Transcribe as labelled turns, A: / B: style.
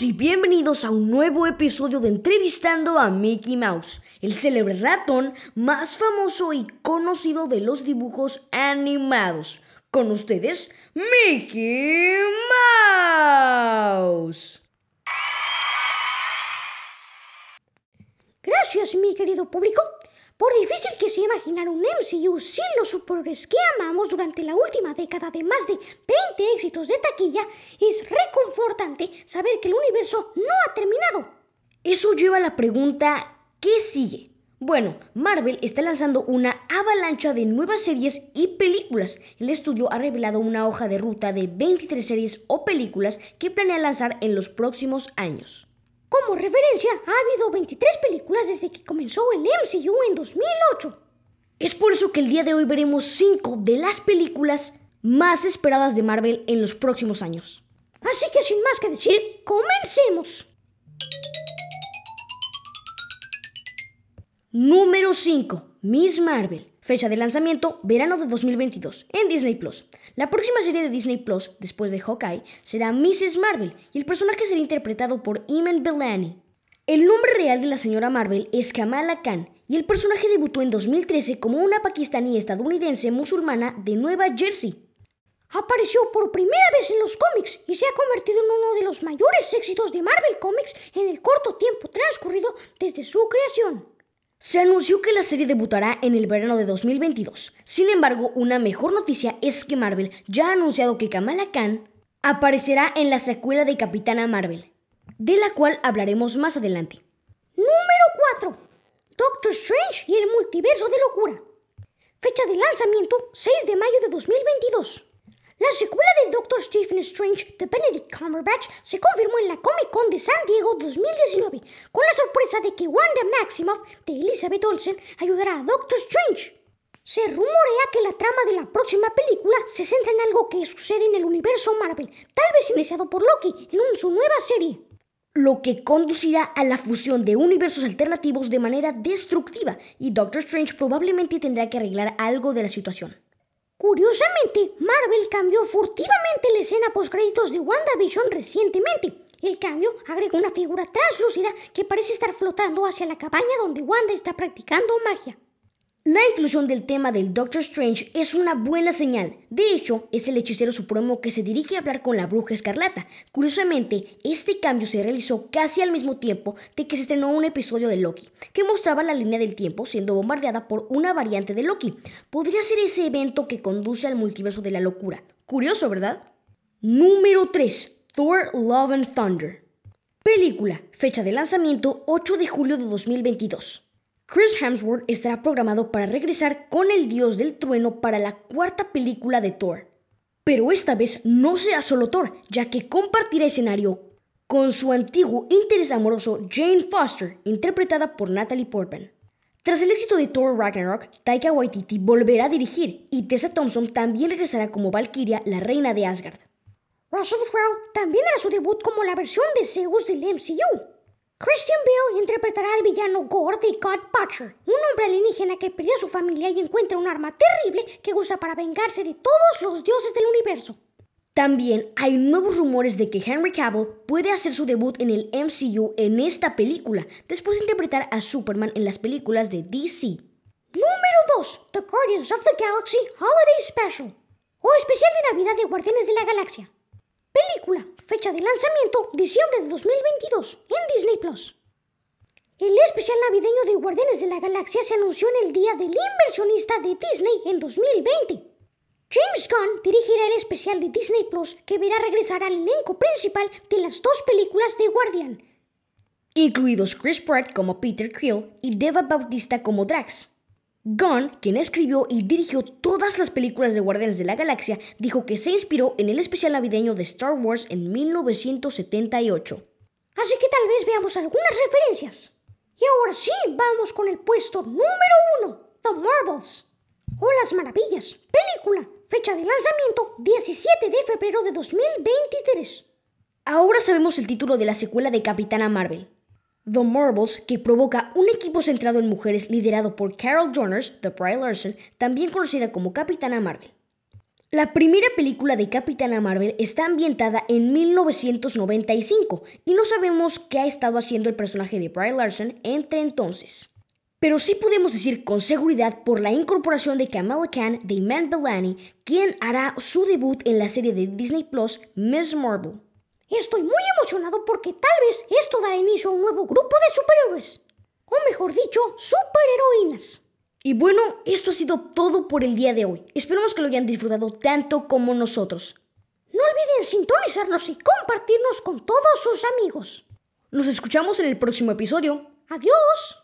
A: y bienvenidos a un nuevo episodio de Entrevistando a Mickey Mouse, el célebre ratón más famoso y conocido de los dibujos animados. Con ustedes, Mickey Mouse.
B: Gracias, mi querido público. Por difícil imaginar un MCU sin los superhéroes que amamos durante la última década de más de 20 éxitos de taquilla, es reconfortante saber que el universo no ha terminado.
A: Eso lleva a la pregunta, ¿qué sigue? Bueno, Marvel está lanzando una avalancha de nuevas series y películas. El estudio ha revelado una hoja de ruta de 23 series o películas que planea lanzar en los próximos años.
B: Como referencia, ha habido 23 películas desde que comenzó el MCU en 2008.
A: Es por eso que el día de hoy veremos 5 de las películas más esperadas de Marvel en los próximos años.
B: Así que sin más que decir, comencemos.
A: Número 5. Miss Marvel. Fecha de lanzamiento, verano de 2022, en Disney Plus. La próxima serie de Disney Plus, después de Hawkeye, será Mrs. Marvel y el personaje será interpretado por Iman Belani. El nombre real de la señora Marvel es Kamala Khan y el personaje debutó en 2013 como una pakistaní estadounidense musulmana de Nueva Jersey.
B: Apareció por primera vez en los cómics y se ha convertido en uno de los mayores éxitos de Marvel Comics en el corto tiempo transcurrido desde su creación.
A: Se anunció que la serie debutará en el verano de 2022. Sin embargo, una mejor noticia es que Marvel ya ha anunciado que Kamala Khan aparecerá en la secuela de Capitana Marvel, de la cual hablaremos más adelante.
B: Número 4. Doctor Strange y el multiverso de locura. Fecha de lanzamiento 6 de mayo de 2022. La secuela de Doctor Stephen Strange de Benedict Cumberbatch se confirmó en la Comic Con de San Diego 2019, con la sorpresa de que Wanda Maximoff de Elizabeth Olsen ayudará a Doctor Strange. Se rumorea que la trama de la próxima película se centra en algo que sucede en el universo Marvel, tal vez iniciado por Loki en su nueva serie.
A: Lo que conducirá a la fusión de universos alternativos de manera destructiva, y Doctor Strange probablemente tendrá que arreglar algo de la situación.
B: Curiosamente, Marvel cambió furtivamente la escena post-créditos de WandaVision recientemente. El cambio agrega una figura translúcida que parece estar flotando hacia la cabaña donde Wanda está practicando magia.
A: La inclusión del tema del Doctor Strange es una buena señal. De hecho, es el hechicero supremo que se dirige a hablar con la bruja escarlata. Curiosamente, este cambio se realizó casi al mismo tiempo de que se estrenó un episodio de Loki, que mostraba la línea del tiempo siendo bombardeada por una variante de Loki. Podría ser ese evento que conduce al multiverso de la locura. Curioso, ¿verdad? Número 3. Thor Love and Thunder. Película. Fecha de lanzamiento 8 de julio de 2022. Chris Hemsworth estará programado para regresar con el dios del trueno para la cuarta película de Thor. Pero esta vez no será solo Thor, ya que compartirá escenario con su antiguo interés amoroso Jane Foster, interpretada por Natalie Portman. Tras el éxito de Thor Ragnarok, Taika Waititi volverá a dirigir y Tessa Thompson también regresará como Valkyria, la reina de Asgard.
B: Russell Crowe también hará su debut como la versión de Zeus del MCU. Christian Bale interpretará al villano Gore de God Butcher, un hombre alienígena que perdió a su familia y encuentra un arma terrible que usa para vengarse de todos los dioses del universo.
A: También hay nuevos rumores de que Henry Cavill puede hacer su debut en el MCU en esta película, después de interpretar a Superman en las películas de DC.
B: Número 2. The Guardians of the Galaxy Holiday Special o especial de Navidad de Guardianes de la Galaxia. Película. Fecha de lanzamiento diciembre de 2022 en Disney Plus. El especial navideño de Guardianes de la Galaxia se anunció en el Día del Inversionista de Disney en 2020. James Gunn dirigirá el especial de Disney Plus que verá regresar al elenco principal de las dos películas de Guardian,
A: incluidos Chris Pratt como Peter Quill y Deva Bautista como Drax. Gunn, quien escribió y dirigió todas las películas de Guardianes de la Galaxia, dijo que se inspiró en el especial navideño de Star Wars en 1978.
B: Así que tal vez veamos algunas referencias. Y ahora sí, vamos con el puesto número uno, The Marvels. O Las Maravillas, película, fecha de lanzamiento 17 de febrero de 2023.
A: Ahora sabemos el título de la secuela de Capitana Marvel, The Marbles, que provoca un equipo centrado en mujeres liderado por Carol Jonas, The Bry Larson, también conocida como Capitana Marvel. La primera película de Capitana Marvel está ambientada en 1995 y no sabemos qué ha estado haciendo el personaje de Brie Larson entre entonces. Pero sí podemos decir con seguridad por la incorporación de Kamala Khan de Iman Belani, quien hará su debut en la serie de Disney Plus Miss Marvel.
B: Estoy muy emocionado porque tal vez esto dará inicio grupo de superhéroes. O mejor dicho, superheroínas.
A: Y bueno, esto ha sido todo por el día de hoy. Esperamos que lo hayan disfrutado tanto como nosotros.
B: No olviden sintonizarnos y compartirnos con todos sus amigos.
A: Nos escuchamos en el próximo episodio.
B: Adiós.